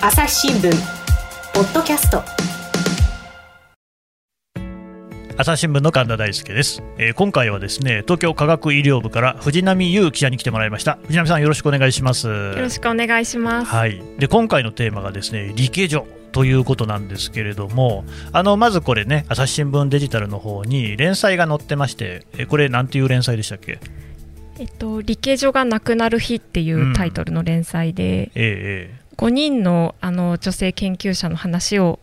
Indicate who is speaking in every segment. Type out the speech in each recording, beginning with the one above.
Speaker 1: 朝日新聞。ポッドキャスト。
Speaker 2: 朝日新聞の神田大輔です、えー、今回はですね東京科学医療部から藤波優記者に来てもらいました。藤波さんよろしくお願いします。よ
Speaker 3: ろしくお願いします。
Speaker 2: はい。で今回のテーマがですね理系所ということなんですけれどもあのまずこれね朝日新聞デジタルの方に連載が載ってましてえこれなんていう連載でしたっけ？
Speaker 3: えっと、理系所がなくなる日っていうタイトルの連載で、うん、ええ、5人のあの女性研究者の話を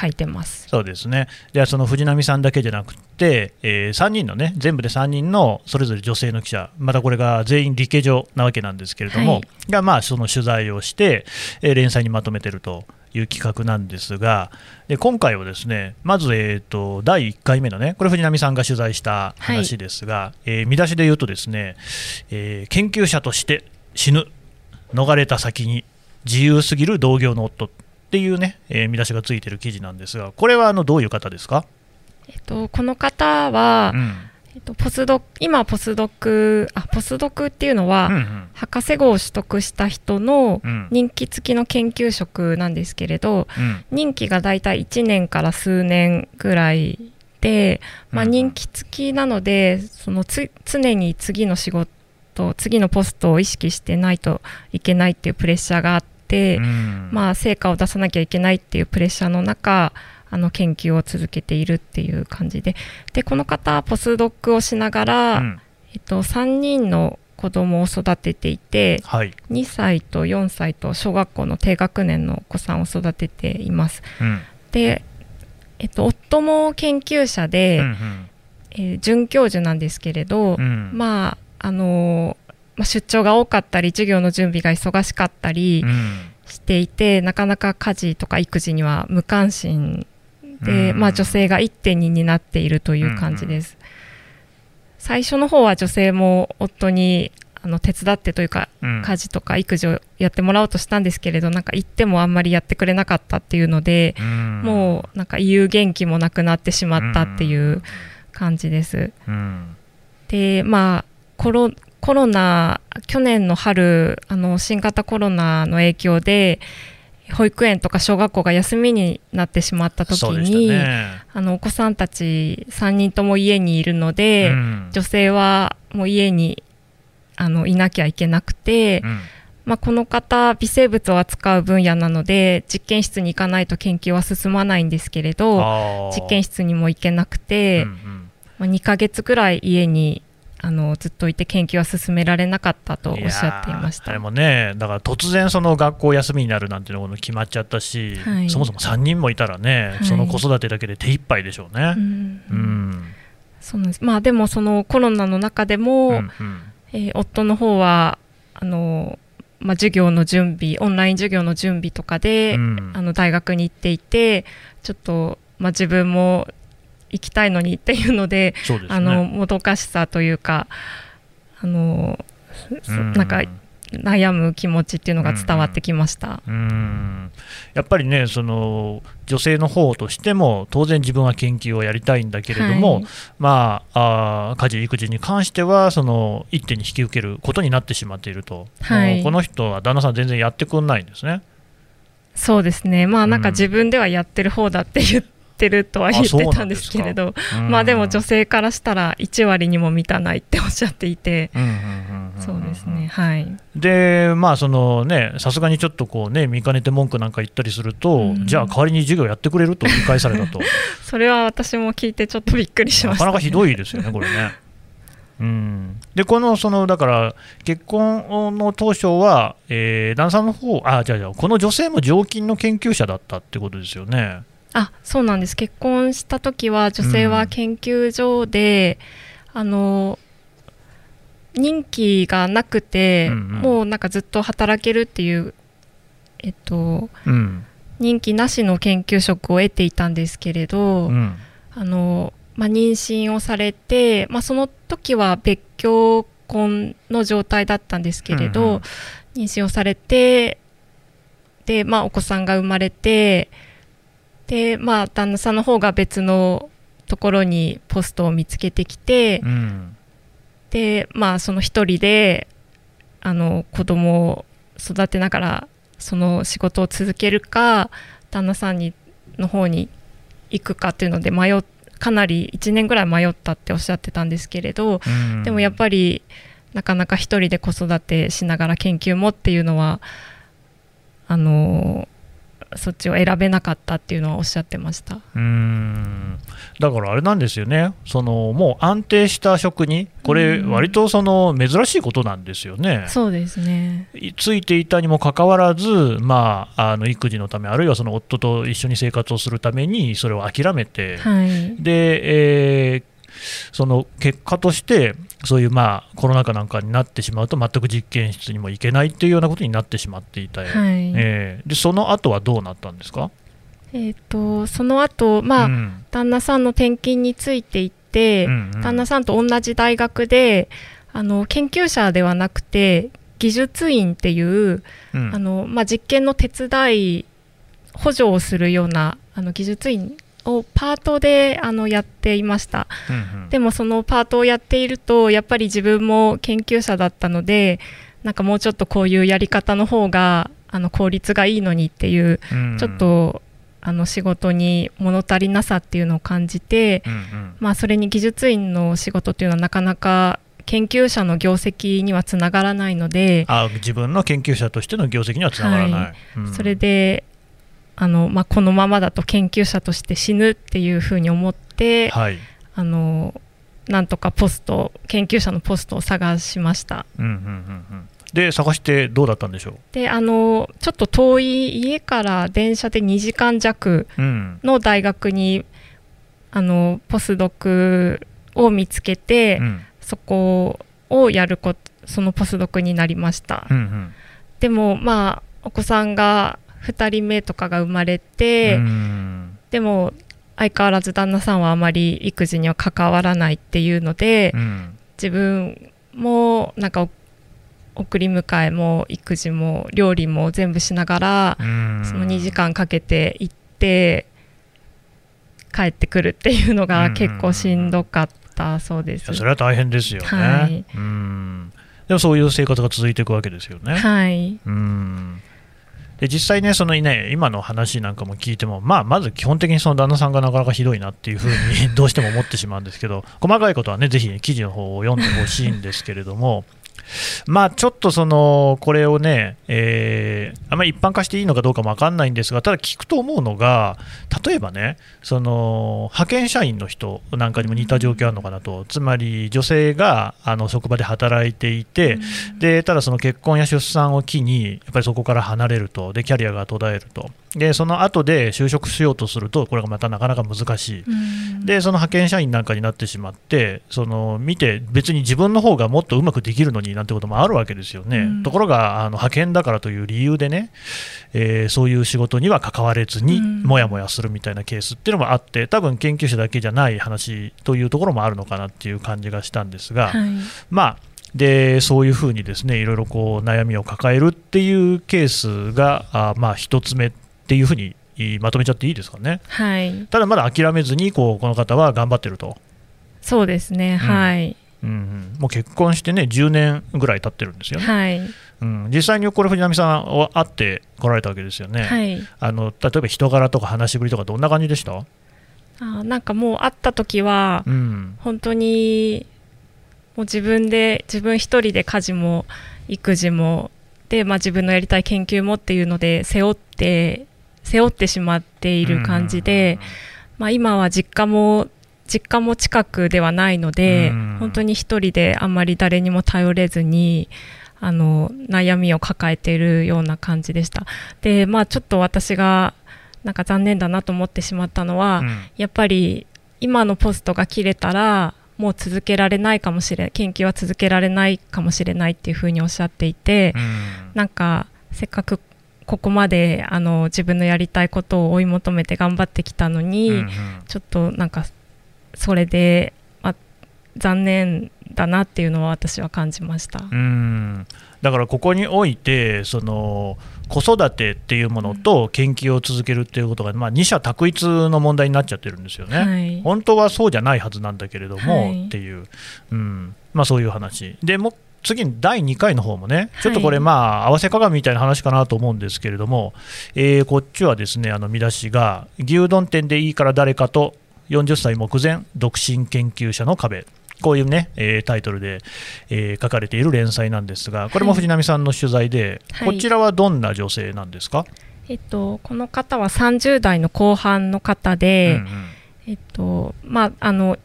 Speaker 3: 書いてます。
Speaker 2: そうですね、ではその藤波さんだけじゃなくて、えー、3人のね、全部で3人のそれぞれ女性の記者、またこれが全員理系上なわけなんですけれども、はい、がまあその取材をして、えー、連載にまとめてるという企画なんですが、で今回はですねまず、えーと、第1回目のね、これ、藤波さんが取材した話ですが、はい、えー、見出しで言うと、ですね、えー、研究者として死ぬ、逃れた先に自由すぎる同業の夫。っていうね、えー、見出しがついてる記事なんですが、これはあのどういう方ですか、
Speaker 3: えっと、この方は、うん。えっと、ポスド今、ポスドクあポスドクっていうのは、うんうん、博士号を取得した人の任期付きの研究職なんですけれど、うん、任期が大体1年から数年ぐらいで、まあ、任期付きなので、そのつ常に次の仕事次のポストを意識してないといけないっていうプレッシャーがあって。、うん、まあ、成果を出さなきゃいけないっていうプレッシャーの中あの研究を続けているっていう感じで。でこの方ポスドックをしながら、うん、えっと、3人の子供を育てていて、はい、2歳と4歳と小学校の低学年のお子さんを育てています。うん、で、えっと、夫も研究者で、うんうん、えー、准教授なんですけれど、うん、まああのまあ、出張が多かったり授業の準備が忙しかったりしていて、うん、なかなか家事とか育児には無関心で、うん、まあ、女性が1.2になっているという感じです。うん、最初の方は女性も夫にあの手伝ってというか、家事とか育児をやってもらおうとしたんですけれどなんか行ってもあんまりやってくれなかったっていうので、もうなんか言う元気もなくなってしまったっていう感じです。でまあコロコロナ、去年の春、あの新型コロナの影響で、保育園とか小学校が休みになってしまった時に、ね、あのお子さんたち3人とも家にいるので、うん、女性はもう家にあのいなきゃいけなくて、うん、まあ、この方微生物を扱う分野なので実験室に行かないと研究は進まないんですけれど実験室にも行けなくて、うんうん、まあ、2ヶ月ぐらい家にあのずっといて研究は進められなかったとおっしゃっていました。
Speaker 2: あれもね、だから突然、その学校休みになるなんていうのも決まっちゃったし、はい、そもそも3人もいたらね、はい、その子育てだけで手一杯でしょうね。うん、うん、
Speaker 3: そうなんです。まあ、でも、そのコロナの中でも、うんうん、えー、夫の方はあのまあ、授業の準備、オンライン授業の準備とかで、うん、あの大学に行っていて、ちょっと、まあ、自分も行きたいのにっていうので、ね、あのもどかしさというかあのなんか悩む気持ちっていうのが伝わってきました、うん、うん
Speaker 2: やっぱりねその女性の方としても当然自分は研究をやりたいんだけれども、はい、まああ家事育児に関してはその一手に引き受けることになってしまっていると、はい、この人は旦那さん全然やってくんないんですね。
Speaker 3: そうですね。まあなんか自分ではやってる方だって言ってってるとは言ってたんですけれど。まあでも女性からしたら1割にも満たないっておっしゃっていて。そうですね。はい。
Speaker 2: でまあそのねさすがにちょっとこうね見かねて文句なんか言ったりすると、うん、じゃあ代わりに授業やってくれると言い返されたと。
Speaker 3: それは私も聞いてちょっとびっくりしました、
Speaker 2: ね、なかなかひどいですよねこれね。うん、でこのそのだから結婚の当初は、えー、旦那さんの方あじゃあじゃあこの女性も常勤の研究者だったってことですよね。
Speaker 3: あそうなんです。結婚した時は女性は研究所で、うん、あの任期がなくて、うんうん、もうなんかずっと働けるっていうえっと、うん、任期なしの研究職を得ていたんですけれど、うん、あのまあ、妊娠をされて、まあ、その時は別居婚の状態だったんですけれど、うんうん、妊娠をされてで、まあ、お子さんが生まれてでまあ旦那さんの方が別のところにポストを見つけてきて、うん、でまあその一人であの子供を育てながらその仕事を続けるか旦那さんにの方に行くかっていうので迷かなり1年ぐらい迷ったっておっしゃってたんですけれど、でもやっぱりなかなか一人で子育てしながら研究もっていうのはあのそっちを選べなかったっていうのはおっしゃってました。
Speaker 2: うん。だからあれなんですよね、そのもう安定した職に、これ、割とその珍しいことなんですよね。
Speaker 3: そうですね。
Speaker 2: ついていたにもかかわらず、まあ、あの育児のため、あるいはその夫と一緒に生活をするために、それを諦めて、
Speaker 3: はい、
Speaker 2: で、えーその結果として、そういうまあコロナ禍なんかになってしまうと、全く実験室にも行けないっていうようなことになってしまっていた、はい、えー、でその後はどうなったんですか、
Speaker 3: えーと、その後、まあ、うん、旦那さんの転勤についていって、うんうん、旦那さんと同じ大学であの研究者ではなくて技術員っていう、うん、あのまあ、実験の手伝い補助をするようなあの技術員をパートであのやっていました、うんうん、でもそのパートをやっているとやっぱり自分も研究者だったのでなんかもうちょっとこういうやり方の方があの効率がいいのにっていう、うんうん、ちょっとあの仕事に物足りなさっていうのを感じて、うんうん、まあ、それに技術員の仕事っていうのはなかなか研究者の業績にはつながらないので
Speaker 2: あ自分の研究者としての業績にはつながらない、はい。
Speaker 3: うん、それであの、まあ、このままだと研究者として死ぬっていうふうに思って、はい、あのなんとかポスト研究者のポストを探しました。うんうんうん
Speaker 2: うん。で探してどうだったんでしょう？
Speaker 3: であのちょっと遠い家から電車で2時間弱の大学に、うん、あのポスドクを見つけて、うん、そこをやることそのポスドクになりました、うんうん、でもまあお子さんが2人目とかが生まれてでも相変わらず旦那さんはあまり育児には関わらないっていうので、うん、自分もなんか送り迎えも育児も料理も全部しながらその2時間かけて行って帰ってくるっていうのが結構しんどかったそうです。
Speaker 2: それは大変ですよね、はい、うん。でもそういう生活が続いていくわけですよね。
Speaker 3: はい、
Speaker 2: うんで実際ね、そのね、今の話なんかも聞いても、まあ、まず基本的にその旦那さんがなかなかひどいなっていうふうに どうしても思ってしまうんですけど、細かいことはね、ぜひ記事の方を読んでほしいんですけれども、まあちょっとそのこれをね、えー、あまり一般化していいのかどうかも分かんないんですが、ただ聞くと思うのが、例えばね、その派遣社員の人なんかにも似た状況あるのかなと、つまり女性があの職場で働いていて、でただその結婚や出産を機に、やっぱりそこから離れると、でキャリアが途絶えると。でその後で就職しようとすると、これがまたなかなか難しい、でその派遣社員なんかになってしまって、その見て、別に自分の方がもっとうまくできるのになんてこともあるわけですよね、ところがあの派遣だからという理由でね、えー、そういう仕事には関われずに、もやもやするみたいなケースっていうのもあって、多分研究者だけじゃない話というところもあるのかなっていう感じがしたんですが、はい、まあでそういうふうにですねいろいろこう悩みを抱えるっていうケースがあまあ1つ目っていうふうにまとめちゃっていいですかね。
Speaker 3: はい、
Speaker 2: ただまだ諦めずにこうこの方は頑張ってると。
Speaker 3: そうですね、うん、はい、
Speaker 2: うん、うん、もう結婚してね10年ぐらい経ってるんですよね。
Speaker 3: はい。
Speaker 2: うん、実際にこれ藤波さんは会ってこられたわけですよね。
Speaker 3: はい、
Speaker 2: あの例えば人柄とか話しぶりとかどんな感じでした？
Speaker 3: あなんかもう会った時は、うん、本当にもう自分で自分一人で家事も育児もで、まあ、自分のやりたい研究もっていうので背負って背負ってしまっている感じで、まあ、今は実家も実家も近くではないので、本当に一人であんまり誰にも頼れずにあの悩みを抱えているような感じでした。でまあちょっと私がなんか残念だなと思ってしまったのは、うん、やっぱり今のポストが切れたらもう続けられないかもしれない研究は続けられないかもしれないっていうふうにおっしゃっていて、うん、なんかせっかくここまであの自分のやりたいことを追い求めて頑張ってきたのに、うんうん、ちょっとなんかそれで、まあ、残念だなっていうのは私は感じました。
Speaker 2: うん。だからここにおいてその子育てっていうものと研究を続けるっていうことが、まあ、二者択一の問題になっちゃってるんですよね、はい、本当はそうじゃないはずなんだけれども、はい、っていう、うん。まあ、そういう話。でも次に第2回の方もね、ちょっとこれ、まあ、合わせ鏡みたいな話かなと思うんですけれども、えー、こっちはですね、あの見出しが、牛丼店でいいから誰かと40歳目前、独身研究者の壁。こういうね、えー、タイトルで、えー、書かれている連載なんですが、これも藤波さんの取材で、はい、こちらはどんな女性なんですか、
Speaker 3: えっと、この方は30代の後半の方で、うんうん、えっとまあ、あの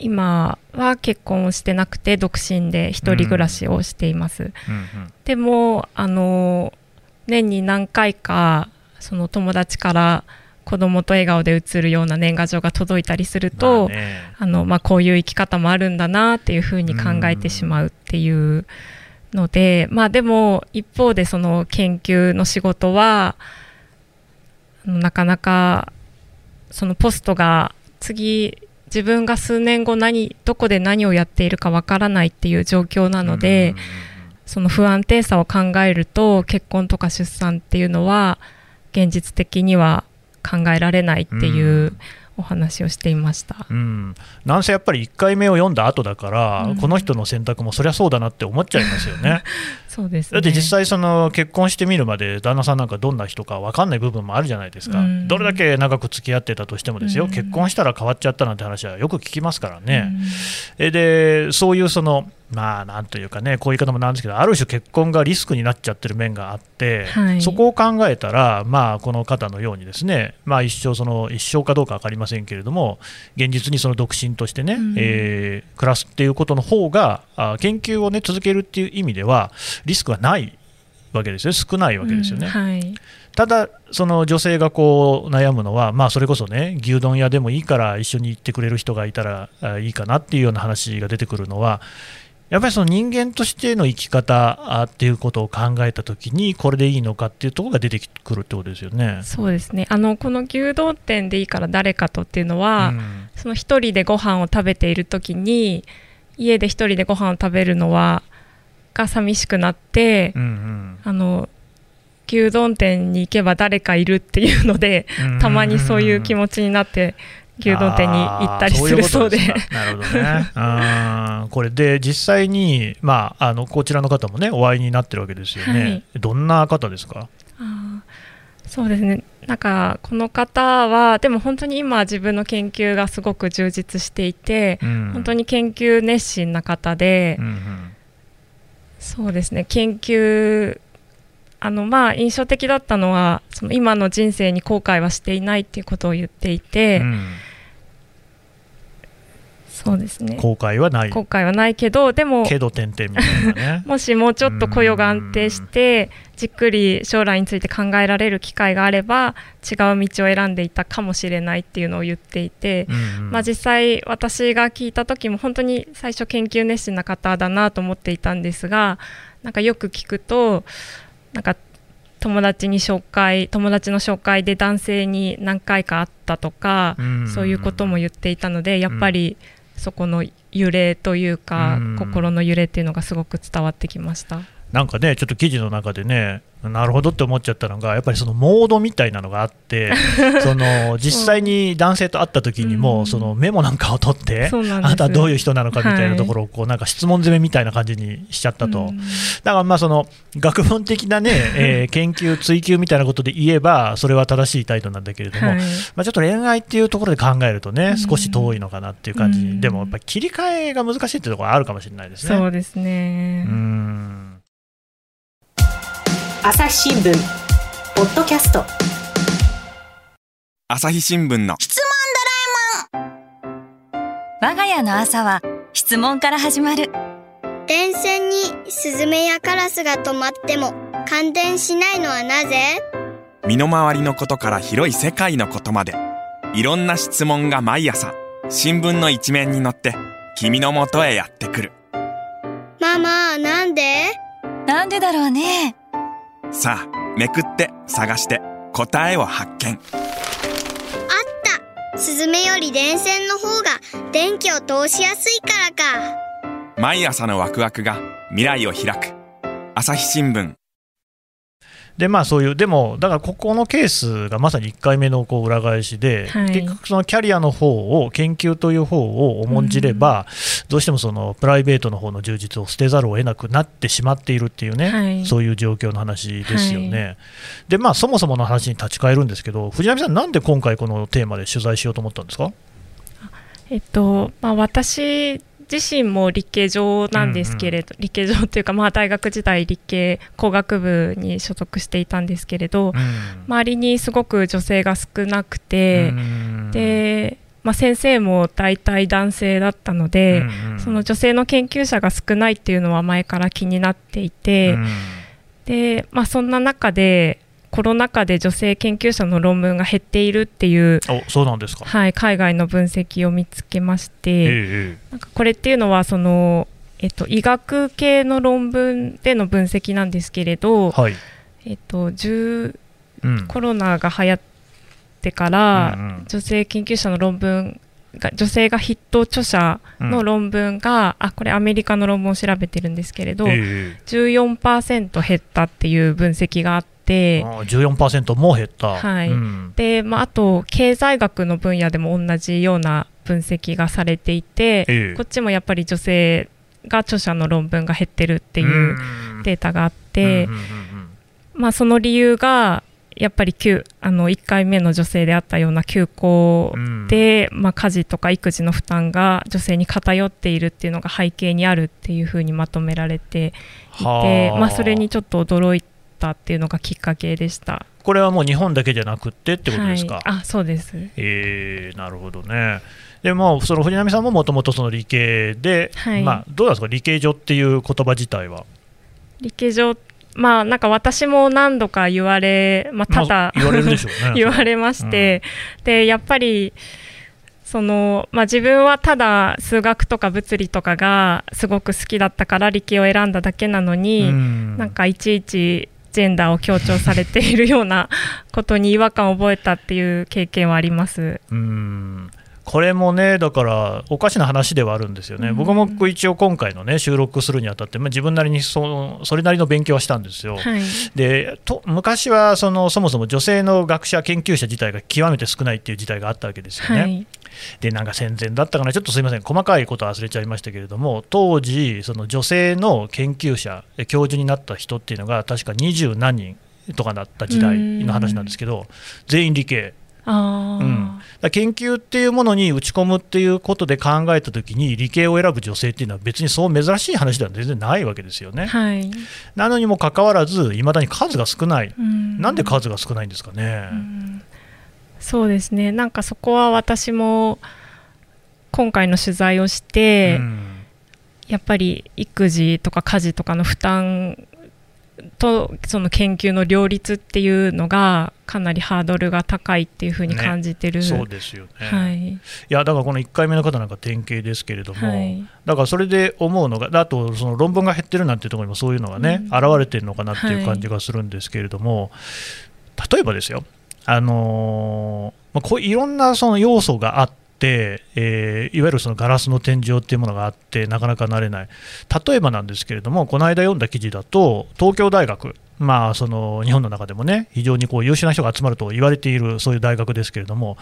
Speaker 3: 今は結婚をしてなくて独身で一人暮らしをしています、うんうん。うん、でもあの年に何回かその友達から子供と笑顔で写るような年賀状が届いたりすると、まあ、あのまあ、こういう生き方もあるんだなっていうふうに考えてしまうっていうので、まあ、でも一方でその研究の仕事はなかなかそのポストが次自分が数年後何どこで何をやっているかわからないっていう状況なので、その不安定さを考えると結婚とか出産っていうのは現実的には考えられないっていうお話をしていました、
Speaker 2: うん、なんせやっぱり1回目を読んだ後だから、うん、この人の選択もそりゃそうだなって思っちゃいますよね。
Speaker 3: そうです、
Speaker 2: ね、だって実際その結婚してみるまで旦那さんなんかどんな人か分かんない部分もあるじゃないですか、うん、どれだけ長く付き合ってたとしてもですよ、結婚したら変わっちゃったなんて話はよく聞きますからね。えでそういうそのまあなんというかね、こういう言い方もなんですけど、ある種結婚がリスクになっちゃってる面があって、はい、そこを考えたら、まあ、この方のようにですね、まあ、一生その、一生かどうか分かりませんけれども、現実にその独身としてね、うん、えー、暮らすっていうことの方があ、研究をね、続けるっていう意味では、リスクはないわけですよ、少ないわけですよね。うんはい、ただ、その女性がこう悩むのは、まあ、それこそね、牛丼屋でもいいから一緒に行ってくれる人がいたらいいかなっていうような話が出てくるのは、やっぱりその人間としての生き方っていうことを考えたときに、これでいいのかっていうところが出てくるってことですよね。
Speaker 3: そうですね。あのこの牛丼店でいいから誰かとっていうのは、うん、その一人でご飯を食べているときに、家で一人でご飯を食べるのはが寂しくなって、うんうん、あの牛丼店に行けば誰かいるっていうので、たまにそういう気持ちになって牛丼店に行ったりするそうで。
Speaker 2: なるほどね。あこれで実際に、まあ、あのこちらの方もねお会いになってるわけですよね。はい、どんな方ですか？
Speaker 3: あそうですね。なんかこの方はでも本当に今自分の研究がすごく充実していて、うん、本当に研究熱心な方で、うんうん、そうですね。研究あのまあ印象的だったのはその今の人生に後悔はしていないっていうことを言っていて、うんそうですね。
Speaker 2: 後悔はない。
Speaker 3: 後悔はないけどでも
Speaker 2: けど点々みたいなね。
Speaker 3: もしもうちょっと雇用が安定してじっくり将来について考えられる機会があれば違う道を選んでいたかもしれないっていうのを言っていて、まあ、実際私が聞いた時も本当に最初研究熱心な方だなと思っていたんですがなんかよく聞くとなんか友達に紹介友達の紹介で男性に何回か会ったとか、そういうことも言っていたのでやっぱり、うんそこの揺れというか、う心の揺れっていうのがすごく伝わってきました。
Speaker 2: なんかね、ちょっと記事の中でね、なるほどって思っちゃったのが、やっぱりそのモードみたいなのがあって、その実際に男性と会った時にも、そのメモなんかを取って、あなたはどういう人なのかみたいなところをこうなんか質問攻めみたいな感じにしちゃったと、だからまあその学問的なね、えー、研究、追求みたいなことで言えば、それは正しい態度なんだけれども、まあ、ちょっと恋愛っていうところで考えるとね、少し遠いのかなっていう感じ、でもやっぱり切り替えが難しいっていうところはあるかもしれないですね。
Speaker 3: そうですね。うん
Speaker 1: 朝日新聞。ポッドキャスト。
Speaker 4: 朝日新聞の。
Speaker 5: 質問ドラえもん。我が家の朝は質問から始まる。
Speaker 6: 電線にスズメやカラスが止まっても感電しないのはなぜ？
Speaker 4: 身の回りのことから広い世界のことまで。いろんな質問が毎朝新聞の一面に載って君のもとへやってくる。
Speaker 6: ママなんで？
Speaker 5: なんでだろうね
Speaker 4: さあめくって探して。答えを発見。あっ
Speaker 6: た。スズメより電線の方が電気を通しやすいからか。
Speaker 4: 毎朝のワクワクが未来を開く。朝日新聞
Speaker 2: でまあ、そういう、でも、だからここのケースがまさに1回目のこう裏返しで、はい、結局、そのキャリアの方を、研究という方を重んじれば、うん、どうしてもそのプライベートの方の充実を捨てざるを得なくなってしまっているっていうね、はい、そういう状況の話ですよね。はい、で、まあ、そもそもの話に立ち返るんですけど、藤波さん、なんで今回、このテーマで取材しようと思ったんですか？
Speaker 3: えっとまあ、私自身も理系上なんですけれど、うんうん、理系上というか、まあ、大学時代理系工学部に所属していたんですけれど、うん、周りにすごく女性が少なくて、うん、で、まあ、先生も大体男性だったので、うんうん、その女性の研究者が少ないっていうのは前から気になっていて、でまあ、そんな中でコロナ禍で女性研究者の論文が減っているっていう
Speaker 2: そうなんですか、
Speaker 3: はい、海外の分析を見つけまして、ええ、なんかこれっていうのはその、えっと、医学系の論文での分析なんですけれど、はい。えっと、うん、コロナが流行ってから、うんうん、女性研究者の論文が女性が筆頭著者の論文が、うん、あこれアメリカの論文を調べてるんですけれど、えー、14%減ったっていう分析があって。て。
Speaker 2: 14%も減った、
Speaker 3: はい。でまあ、あと経済学の分野でも同じような分析がされていて、えこっちもやっぱり女性が著者の論文が減ってるっていうデータがあって、まあ、その理由がやっぱりあの1回目の女性であったような休校で、うん、まあ、家事とか育児の負担が女性に偏っているっていうのが背景にあるっていうふうにまとめられていて、まあ、それにちょっと驚いったっていうのがきっかけでした。
Speaker 2: これはもう日本だけじゃなくてってことですか、はい、
Speaker 3: あそうです。
Speaker 2: えー、なるほどね。でもその藤波さんももともとその理系で、はい、まあ、どうですか？理系女っていう言葉自体は。
Speaker 3: 理系女まあなんか私も何度か言われ、まあ、ただ、
Speaker 2: 言われるでしょうね。
Speaker 3: 言われまして、うん、でやっぱりそのまあ、自分はただ数学とか物理とかがすごく好きだったから理系を選んだだけなのに、うん、なんかいちいちジェンダーを強調されているようなことに違和感を覚えたっていう経験はあります。
Speaker 2: うんこれもね、だからおかしな話ではあるんですよね、うん、僕も一応今回のね収録するにあたって、まあ、自分なりにそそれなりの勉強はしたんですよ。はい、でと昔はそのそもそも女性の学者、研究者自体が極めて少ないっていう事態があったわけですよね。はいでなんか戦前だったかな、ちょっとすみません、細かいことは忘れちゃいましたけれども、当時、その女性の研究者、教授になった人っていうのが、確か二十何人とかだった時代の話なんですけど、全員理系。うん、研究っていうものに打ち込むっていうことで考えたときに理系を選ぶ女性っていうのは別にそう珍しい話では全然ないわけですよね。はい、なのにもかかわらずいまだに数が少ない、ん。なんで数が少ないんですかね。
Speaker 3: そうですね。なんかそこは私も今回の取材をして、うん、やっぱり育児とか家事とかの負担とその研究の両立っていうのがかなりハードルが高いっていうふうに感じてる、
Speaker 2: ね、そうですよね、はい、いやだからこの1回目の方なんか典型ですけれども、はい、だからそれで思うのがあとその論文が減ってるなんていうところにもそういうのがね、うん、現れてるのかなっていう感じがするんですけれども、はい、例えばですよあのー、まあ、こういろんなその要素があって、えー、いわゆるそのガラスの天井っていうものがあってなかなかなれない。例えばなんですけれどもこの間読んだ記事だと東京大学まあ、その日本の中でもね非常にこう優秀な人が集まると言われているそういう大学ですけれども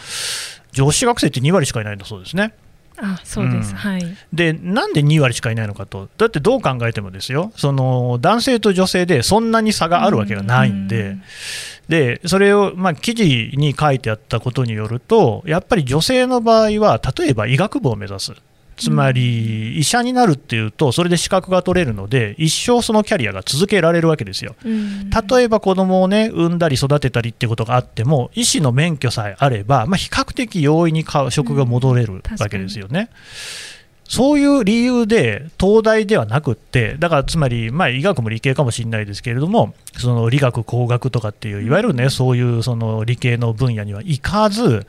Speaker 2: 女子学生って2割しかいないんだそうですね。
Speaker 3: あそうです、うん、はい、
Speaker 2: でなんで2割しかいないのかと、だってどう考えてもですよ、その男性と女性でそんなに差があるわけがないんで、うんでそれを、まあ、記事に書いてあったことによると、やっぱり女性の場合は、例えば医学部を目指す。つまり医者になるっていうと、それで資格が取れるので、一生そのキャリアが続けられるわけですよ。例えば子供をね、産んだり育てたりってことがあっても、医師の免許さえあれば、まあ、比較的容易に職が戻れるわけですよね。そういう理由で東大ではなくって、だからつまり、まあ、医学も理系かもしれないですけれども、その理学、工学とかっていう、いわゆるね、そういうその理系の分野には行かず、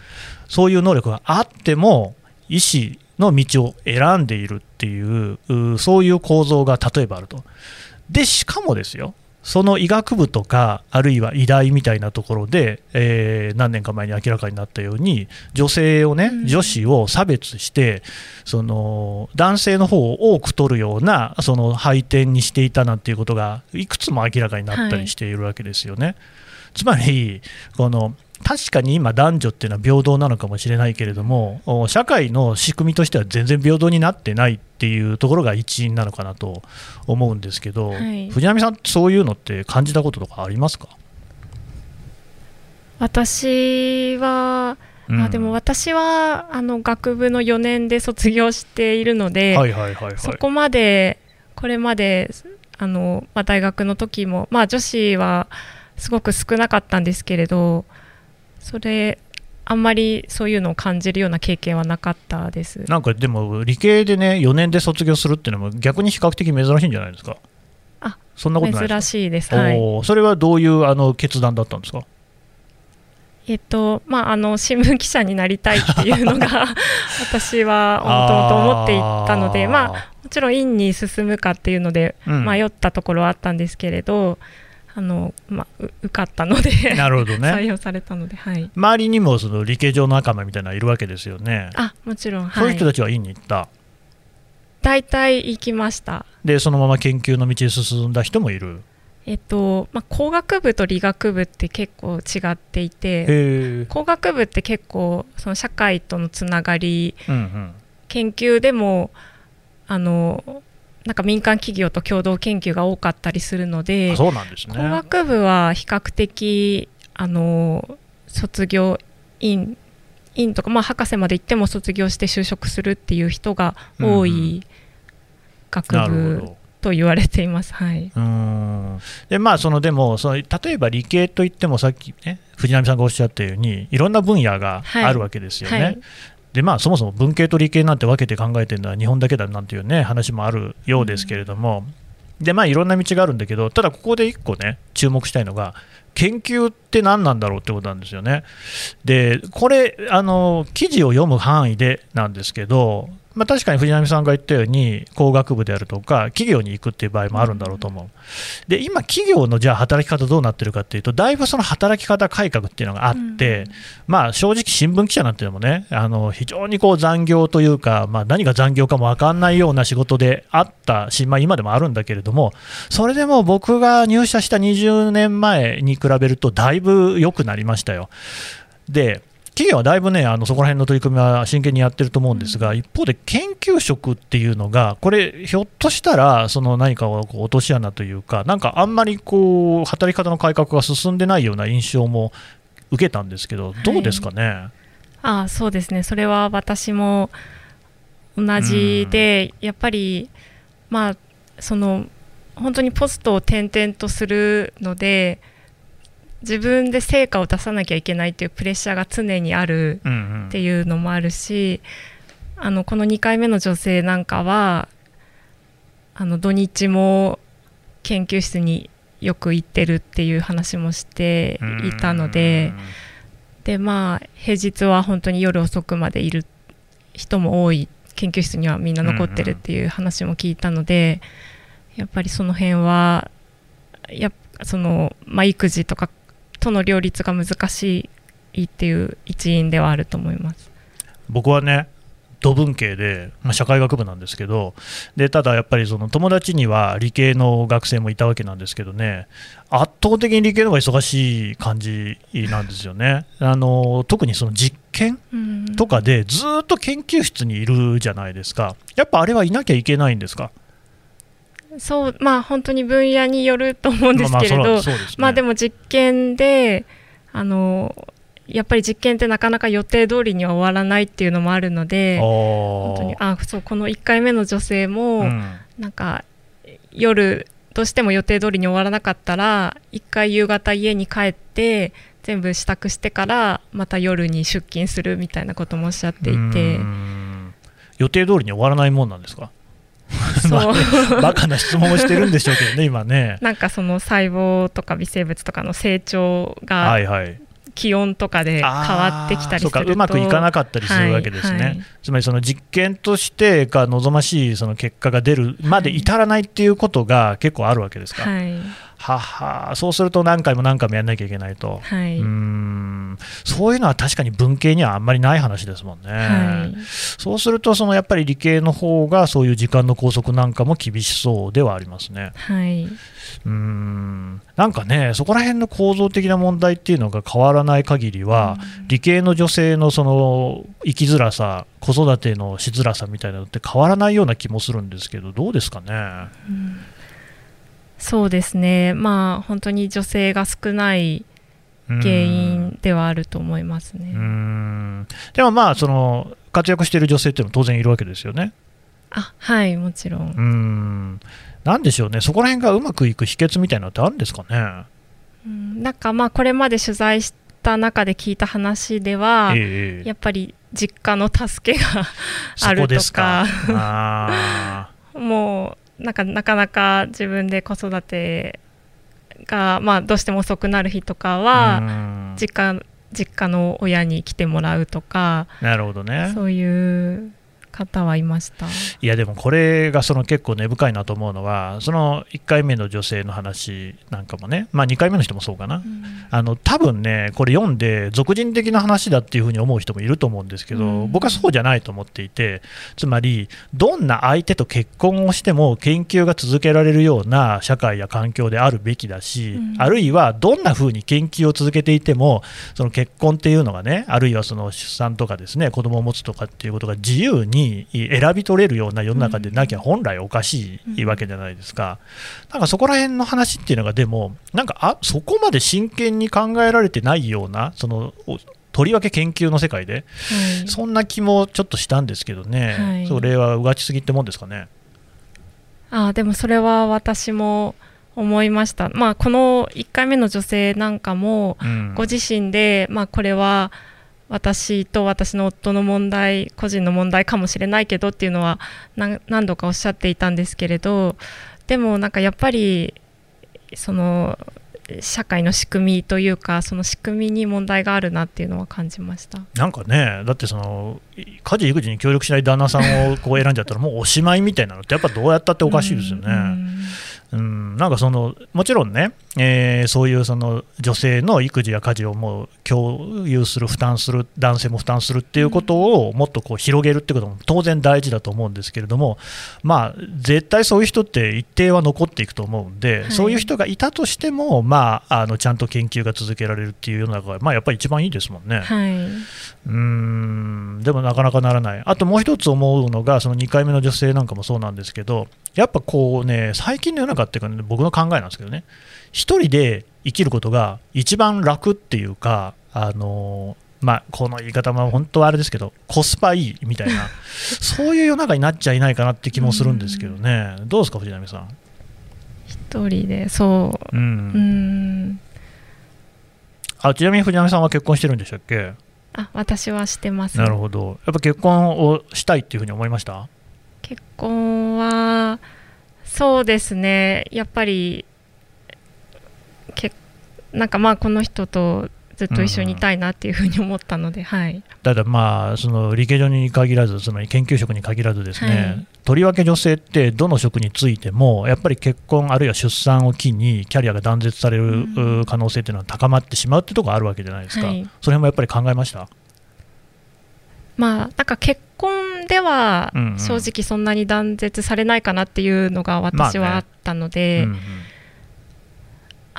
Speaker 2: そういう能力があっても、医師の道を選んでいるっていう、そういう構造が例えばあると。で、しかもですよ、その医学部とか、あるいは医大みたいなところで、えー、何年か前に明らかになったように、女性をね、女子を差別して、その男性の方を多く取るようなその配点にしていたなんていうことが、いくつも明らかになったりしているわけですよね。はい、つまりこの確かに今、男女っていうのは平等なのかもしれないけれども、社会の仕組みとしては全然平等になってないっていうところが一因なのかなと思うんですけど、はい、藤波さん、そういうのって感じたこととかありますか？
Speaker 3: 私は、うん、あでも私はあの学部の4年で卒業しているので、そこまで、これまであの、まあ、大学の時も、まあ、女子はすごく少なかったんですけれど、それあんまりそういうのを感じるような経験はなかったです。
Speaker 2: なんかでも理系でね4年で卒業するっていうのも逆に比較的珍しいんじゃないですか？
Speaker 3: あそんなことない珍しいです、は
Speaker 2: い、それはどういうあの決断だったんですか？
Speaker 3: えっとまあ、あの新聞記者になりたいっていうのが 私はもともと思っていたのでまあ、もちろん院に進むかっていうので迷ったところはあったんですけれど、うんあのまあ、受かったのでなるほど、ね、採用されたので、はい、
Speaker 2: 周りにもその理系上の仲間みたいなのいるわけですよね。
Speaker 3: あもちろん、
Speaker 2: そういう人たちは院に行った。
Speaker 3: 大体行きました。
Speaker 2: でそのまま研究の道へ進んだ人もいる。
Speaker 3: えっとまあ、工学部と理学部って結構違っていて工学部って結構その社会とのつながり、うんうん、研究でもあのなんか民間企業と共同研究が多かったりするので
Speaker 2: そうなんですね。
Speaker 3: 工学部は比較的あの卒業院院とか、まあ、博士まで行っても卒業して就職するっていう人が多い学部と言われています、はい、
Speaker 2: うん。でまあそのでもその例えば理系といってもさっきね藤波さんがおっしゃったようにいろんな分野があるわけですよね。はいはいでまあ、そもそも文系と理系なんて分けて考えてるのは日本だけだなんていう、ね、話もあるようですけれども、うん、でまあ、いろんな道があるんだけど、ただここで1個ね、注目したいのが、研究って何なんだろうってことなんですよね。で、これ、あの記事を読む範囲でなんですけど、まあ、確かに藤波さんが言ったように、工学部であるとか、企業に行くっていう場合もあるんだろうと思う。で、今、企業のじゃあ働き方どうなってるかっていうと、だいぶその働き方改革っていうのがあって、まあ、正直、新聞記者なんていうのもね、あの非常にこう残業というか、まあ、何が残業かも分かんないような仕事であったし、まあ、今でもあるんだけれども、それでも僕が入社した20年前に比べると、だいぶ良くなりましたよ。で企業はだいぶね、あのそこら辺の取り組みは真剣にやってると思うんですが、一方で研究職っていうのが、これ、ひょっとしたら、その何かをこう落とし穴というか、なんかあんまりこう働き方の改革が進んでないような印象も受けたんですけど、どうですかね？はい、
Speaker 3: あそうですね、それは私も同じで、やっぱり、まあ、その本当にポストを転々とするので、自分で成果を出さなきゃいけないっていうプレッシャーが常にあるっていうのもあるし、うんうん、あのこの2回目の女性なんかはあの土日も研究室によく行ってるっていう話もしていたので、でまあ平日は本当に夜遅くまでいる人も多い。研究室にはみんな残ってるっていう話も聞いたので、やっぱりその辺はやその、まあ、育児とかとの両立が難しいっていう一因ではあると思います。
Speaker 2: 僕はね土文系で、まあ、社会学部なんですけどでただやっぱりその友達には理系の学生もいたわけなんですけどね圧倒的に理系の方が忙しい感じなんですよね。あの特にその実験とかでずっと研究室にいるじゃないですか。やっぱあれはいなきゃいけないんですか？
Speaker 3: そうまあ本当に分野によると思うんですけれど、まあ、ね、まあでも実験であのやっぱり実験ってなかなか予定通りには終わらないっていうのもあるので本当にあそうこの1回目の女性も、うん、なんか夜どうしても予定通りに終わらなかったら1回夕方家に帰って全部支度してからまた夜に出勤するみたいなこともおっしゃっていて。
Speaker 2: 予定通りに終わらないもんなんですか？そう バカな質問をしてるんでしょうけどね、今ね。
Speaker 3: なんかその細胞とか微生物とかの成長が、気温とかで変わってきたりすると
Speaker 2: うまくいかなかったりするわけですね、はいはい、つまりその実験としてが望ましいその結果が出るまで至らないっていうことが結構あるわけですか。はいははそうすると何回も何回もやらなきゃいけないと、
Speaker 3: はい、
Speaker 2: うん。そういうのは確かに文系にはあんまりない話ですもんね、はい、そうするとそのやっぱり理系の方がそういう時間の拘束なんかも厳しそうではありますね。
Speaker 3: はい、
Speaker 2: うん。なんかね、そこら辺の構造的な問題っていうのが変わらない限りは、うん、理系の女性のその生きづらさ、子育てのしづらさみたいなのって変わらないような気もするんですけど、どうですかね？うん
Speaker 3: そうですね、まあ、本当に女性が少ない原因ではあると思いますね。
Speaker 2: でもまあその活躍している女性っていうのも当然いるわけですよね。
Speaker 3: あはいもちろん。
Speaker 2: うん。なんでしょうね。そこら辺がうまくいく秘訣みたいなのってあるんですかね。
Speaker 3: うん。なんかまあこれまで取材した中で聞いた話では、えー、やっぱり実家の助けがあるとか。もうなんかなかなか自分で子育てが、まあ、どうしても遅くなる日とかは実家実家の親に来てもらうとか
Speaker 2: なるほどね。
Speaker 3: そういう方はいました？
Speaker 2: いやでもこれがその結構根深いなと思うのはその1回目の女性の話なんかもね、まあ、2回目の人もそうかな、うん、あの多分ねこれ読んで俗人的な話だっていうふうに思う人もいると思うんですけど、うん、僕はそうじゃないと思っていてつまりどんな相手と結婚をしても研究が続けられるような社会や環境であるべきだし、うん、あるいはどんなふうに研究を続けていてもその結婚っていうのがねあるいはその出産とかですね子供を持つとかっていうことが自由に選び取れるような世の中でなきゃ本来おかしいわけじゃないですか、なんかそこら辺の話っていうのが、でも、なんかあそこまで真剣に考えられてないような、そのとりわけ研究の世界で、はい、そんな気もちょっとしたんですけどね、はい、それはうがちすぎってもんですかね。
Speaker 3: あでもそれは私も思いました、まあ、この1回目の女性なんかも、ご自身で、まあ、これは私と私の夫の問題個人の問題かもしれないけどっていうのは何度かおっしゃっていたんですけれどでもなんかやっぱりその社会の仕組みというかその仕組みに問題があるなっていうのは感じました。
Speaker 2: なんかねだってその家事育児に協力しない旦那さんをこう選んじゃったらもうおしまいみたいなのってやっぱどうやったっておかしいですよね。うん、なんかそのもちろんね、えー、そういうその女性の育児や家事をもう共有する、負担する、男性も負担するっていうことをもっとこう広げるってことも当然大事だと思うんですけれども、まあ、絶対そういう人って一定は残っていくと思うんで、はい、そういう人がいたとしても、まあ、あのちゃんと研究が続けられるっていう世の中が、まあ、やっぱり一番いいですもんね。
Speaker 3: はい、
Speaker 2: うんでもなかなかならない、あともう一つ思うのが、その2回目の女性なんかもそうなんですけど、やっぱこうね、最近の世の中っていうか、ね、僕の考えなんですけどね、一人で生きることが一番楽っていうか、あのまあ、この言い方も本当はあれですけど、コスパいいみたいな、そういう世の中になっちゃいないかなって気もするんですけどね、うどうですか、藤波さん？
Speaker 3: 一人で、そう。うん、うん。
Speaker 2: あちなみに藤波さんは結婚してるんでしたっけ？
Speaker 3: あ私はしてます。
Speaker 2: なるほど。やっぱ結婚をしたいっていうふうに思いました？
Speaker 3: 結婚はそうですね。やっぱりけなんかまあこの人とずっと一緒にいたいなっていうふうに思ったので、うん、はい、
Speaker 2: ただまあその理系上に限らずその研究職に限らずですね、はい、とりわけ女性ってどの職についてもやっぱり結婚あるいは出産を機にキャリアが断絶される可能性っていうのは高まってしまうってところがあるわけじゃないですか、はい、それもやっぱり考えました？
Speaker 3: まあなんか結婚では正直そんなに断絶されないかなっていうのが私はあったので、まあねうんうん、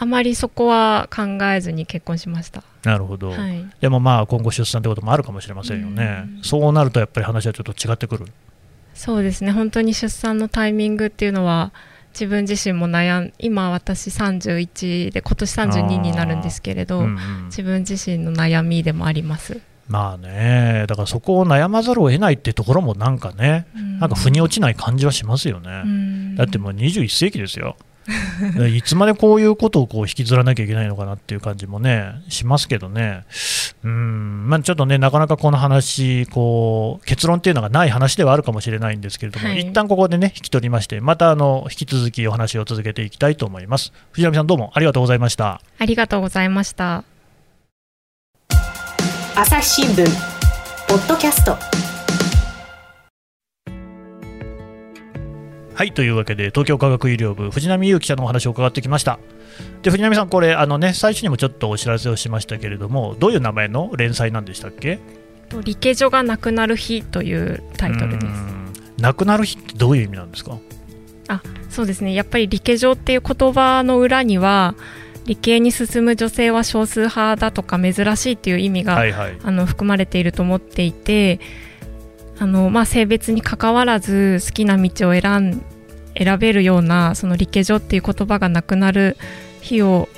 Speaker 3: あまりそこは考えずに結婚しました。
Speaker 2: なるほど、はい、でもまあ今後出産ということもあるかもしれませんよね、うん、そうなるとやっぱり話はちょっと違ってくる。
Speaker 3: そうですね。本当に出産のタイミングっていうのは自分自身も悩ん今私31で今年32になるんですけれど、うんうん、自分自身の悩みでもあります。
Speaker 2: まあね、だからそこを悩まざるを得ないっていうところもなんかね、うん、なんか腑に落ちない感じはしますよね。うん、だってもう21世紀ですよ。いつまでこういうことをこう引きずらなきゃいけないのかなっていう感じもね、しますけどね、うんまあ、ちょっとね、なかなかこの話こう、結論っていうのがない話ではあるかもしれないんですけれども、はい、一旦ここでね、引き取りまして、またあの引き続きお話を続けていきたいと思います。藤波さん、どうもありがとうございました。
Speaker 3: ありがとうございました。
Speaker 1: 朝日新聞ポッドキャスト
Speaker 2: はいというわけで東京科学医療部藤波優記者のお話を伺ってきました。で藤波さんこれあのね最初にもちょっとお知らせをしましたけれどもどういう名前の連載なんでしたっけ？
Speaker 3: 理系所がなくなる日というタイトルです。
Speaker 2: なくなる日ってどういう意味なんですか？
Speaker 3: あそうですね。やっぱり理系所っていう言葉の裏には理系に進む女性は少数派だとか珍しいっていう意味が、はいはい、あの含まれていると思っていてあの、まあ、性別にかかわらず好きな道を選ん選べるようなその理系所っていう言葉がなくなる日を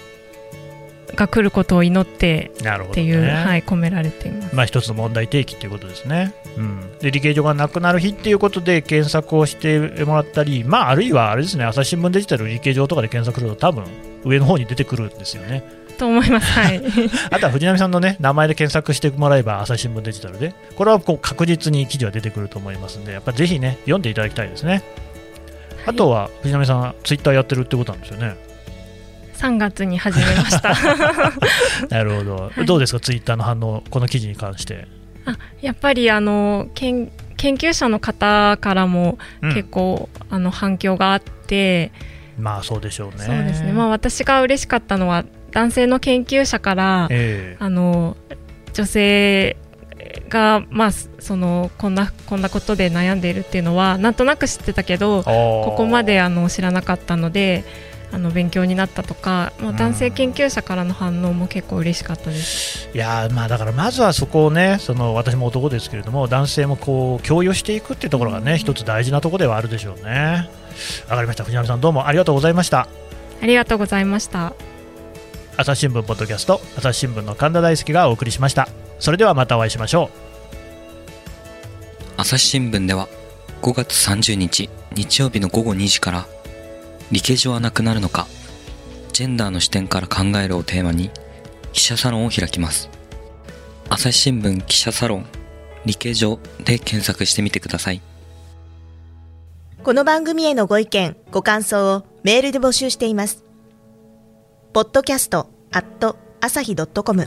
Speaker 3: が来ることを祈ってっていう、ね、はい、込められています。
Speaker 2: まあ、一つの問題提起ということですね。うん、で理系所がなくなる日っていうことで検索をしてもらったり、まあ、あるいはあれですね朝日新聞デジタル理系所とかで検索すると多分上の方に出てくるんですよね。
Speaker 3: と思います、はい、
Speaker 2: あとは藤波さんの、ね、名前で検索してもらえば朝日新聞デジタルでこれはこう確実に記事は出てくると思いますのでやっぱぜひね読んでいただきたいですね。あとは藤波さんツイッターやってるってことなんですよね。
Speaker 3: 3月に始めました。
Speaker 2: なるほど、はい、どうですかツイッターの反応この記事に関して。
Speaker 3: あやっぱりあの研研究者の方からも結構、うん、あの反響があって。
Speaker 2: まあそうでしょうね。
Speaker 3: そうですね。まあ私が嬉しかったのは男性の研究者から、えー、あの女性が、まあ、そのこんなこんなことで悩んでいるっていうのはなんとなく知ってたけどここまであの知らなかったのであの勉強になったとか、まあ、男性研究者からの反応も結構嬉しかったです、
Speaker 2: いやまあだからまずはそこをねその私も男ですけれども男性もこう共有していくっていうところがね、一つ大事なところではあるでしょうね。わかりました。藤波さんどうもありがとうございました。
Speaker 3: ありがとうございました。
Speaker 2: 朝日新聞ポッドキャスト朝日新聞の神田大輔がお送りしましたそれではまたお会いしましょう。
Speaker 7: 朝日新聞では5月30日日曜日の午後2時から理系所はなくなるのかジェンダーの視点から考えるをテーマに記者サロンを開きます。朝日新聞記者サロン理系所で検索してみてください。
Speaker 1: この番組へのご意見ご感想をメールで募集しています。podcast at 朝日 .com